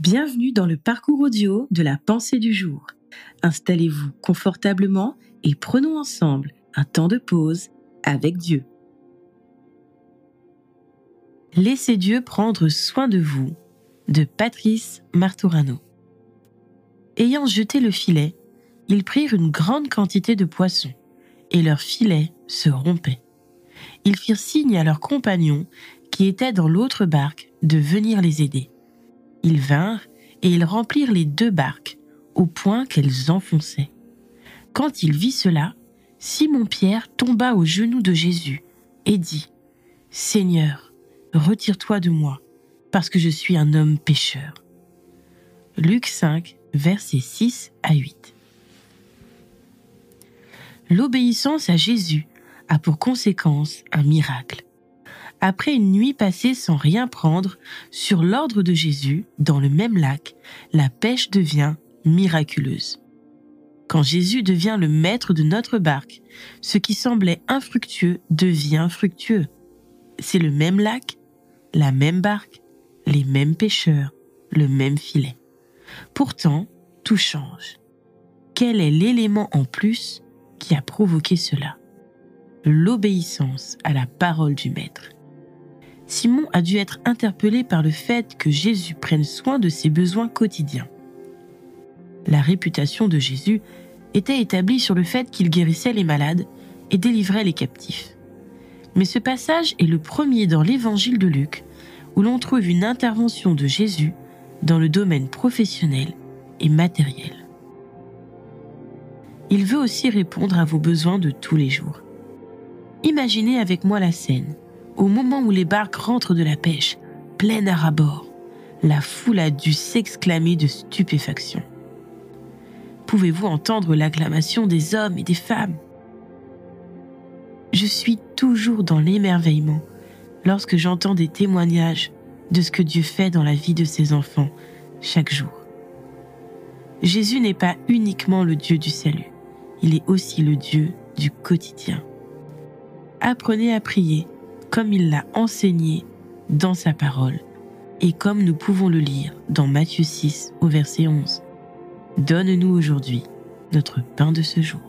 Bienvenue dans le parcours audio de la pensée du jour. Installez-vous confortablement et prenons ensemble un temps de pause avec Dieu. Laissez Dieu prendre soin de vous de Patrice Martorano. Ayant jeté le filet, ils prirent une grande quantité de poissons, et leur filet se rompait. Ils firent signe à leurs compagnons qui étaient dans l'autre barque de venir les aider. Ils vinrent et ils remplirent les deux barques au point qu'elles enfonçaient. Quand il vit cela, Simon-Pierre tomba aux genoux de Jésus et dit, Seigneur, retire-toi de moi, parce que je suis un homme pécheur. Luc 5, versets 6 à 8. L'obéissance à Jésus a pour conséquence un miracle. Après une nuit passée sans rien prendre, sur l'ordre de Jésus, dans le même lac, la pêche devient miraculeuse. Quand Jésus devient le maître de notre barque, ce qui semblait infructueux devient fructueux. C'est le même lac, la même barque, les mêmes pêcheurs, le même filet. Pourtant, tout change. Quel est l'élément en plus qui a provoqué cela? L'obéissance à la parole du Maître. Simon a dû être interpellé par le fait que Jésus prenne soin de ses besoins quotidiens. La réputation de Jésus était établie sur le fait qu'il guérissait les malades et délivrait les captifs. Mais ce passage est le premier dans l'évangile de Luc où l'on trouve une intervention de Jésus dans le domaine professionnel et matériel. Il veut aussi répondre à vos besoins de tous les jours. Imaginez avec moi la scène, au moment où les barques rentrent de la pêche, pleines à rabord, la foule a dû s'exclamer de stupéfaction. Pouvez-vous entendre l'acclamation des hommes et des femmes? Je suis toujours dans l'émerveillement lorsque j'entends des témoignages de ce que Dieu fait dans la vie de ses enfants chaque jour. Jésus n'est pas uniquement le Dieu du salut, il est aussi le Dieu du quotidien. Apprenez à prier comme il l'a enseigné dans sa parole et comme nous pouvons le lire dans Matthieu 6 au verset 11. Donne-nous aujourd'hui notre pain de ce jour.